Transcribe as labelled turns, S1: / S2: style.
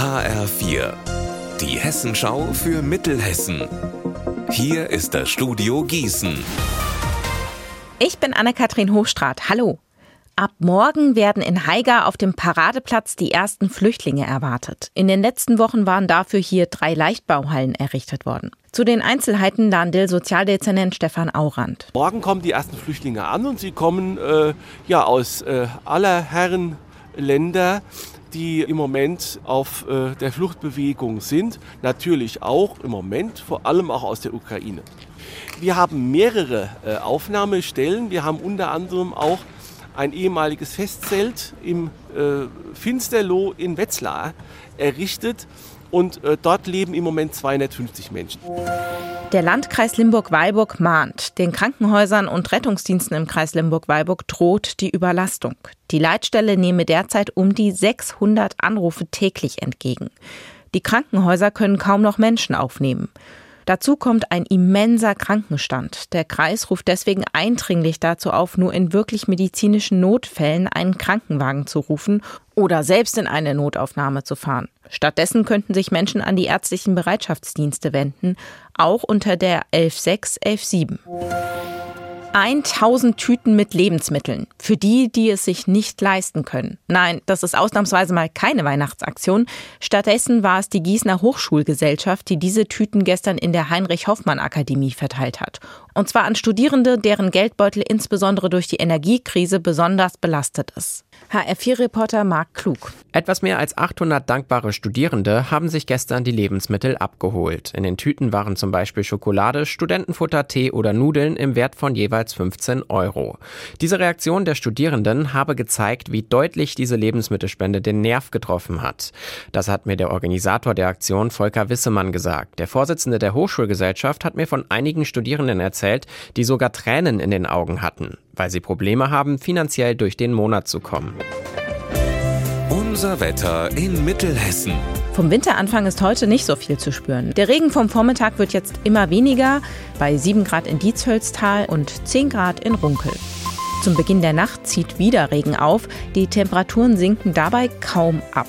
S1: HR4, die Hessenschau für Mittelhessen. Hier ist das Studio Gießen.
S2: Ich bin Anne-Kathrin Hochstrat. Hallo. Ab morgen werden in Haiger auf dem Paradeplatz die ersten Flüchtlinge erwartet. In den letzten Wochen waren dafür hier drei Leichtbauhallen errichtet worden. Zu den Einzelheiten Landil Sozialdezernent Stefan Aurand.
S3: Morgen kommen die ersten Flüchtlinge an und sie kommen äh, ja aus äh, aller Herren Länder, die im Moment auf äh, der Fluchtbewegung sind. Natürlich auch im Moment, vor allem auch aus der Ukraine. Wir haben mehrere äh, Aufnahmestellen. Wir haben unter anderem auch ein ehemaliges Festzelt im äh, Finsterloh in Wetzlar errichtet und äh, dort leben im Moment 250 Menschen.
S2: Der Landkreis Limburg-Weilburg mahnt, den Krankenhäusern und Rettungsdiensten im Kreis Limburg-Weilburg droht die Überlastung. Die Leitstelle nehme derzeit um die 600 Anrufe täglich entgegen. Die Krankenhäuser können kaum noch Menschen aufnehmen. Dazu kommt ein immenser Krankenstand. Der Kreis ruft deswegen eindringlich dazu auf, nur in wirklich medizinischen Notfällen einen Krankenwagen zu rufen oder selbst in eine Notaufnahme zu fahren. Stattdessen könnten sich Menschen an die ärztlichen Bereitschaftsdienste wenden, auch unter der 116 117. 1000 Tüten mit Lebensmitteln. Für die, die es sich nicht leisten können. Nein, das ist ausnahmsweise mal keine Weihnachtsaktion. Stattdessen war es die Gießener Hochschulgesellschaft, die diese Tüten gestern in der Heinrich-Hoffmann-Akademie verteilt hat. Und zwar an Studierende, deren Geldbeutel insbesondere durch die Energiekrise besonders belastet ist. HR4-Reporter Marc Klug.
S4: Etwas mehr als 800 dankbare Studierende haben sich gestern die Lebensmittel abgeholt. In den Tüten waren zum Beispiel Schokolade, Studentenfutter, Tee oder Nudeln im Wert von jeweils 15 Euro. Diese Reaktion der Studierenden habe gezeigt, wie deutlich diese Lebensmittelspende den Nerv getroffen hat. Das hat mir der Organisator der Aktion Volker Wissemann gesagt. Der Vorsitzende der Hochschulgesellschaft hat mir von einigen Studierenden erzählt, die sogar Tränen in den Augen hatten weil sie Probleme haben, finanziell durch den Monat zu kommen.
S1: Unser Wetter in Mittelhessen.
S2: Vom Winteranfang ist heute nicht so viel zu spüren. Der Regen vom Vormittag wird jetzt immer weniger, bei 7 Grad in Dietshölztal und 10 Grad in Runkel. Zum Beginn der Nacht zieht wieder Regen auf, die Temperaturen sinken dabei kaum ab.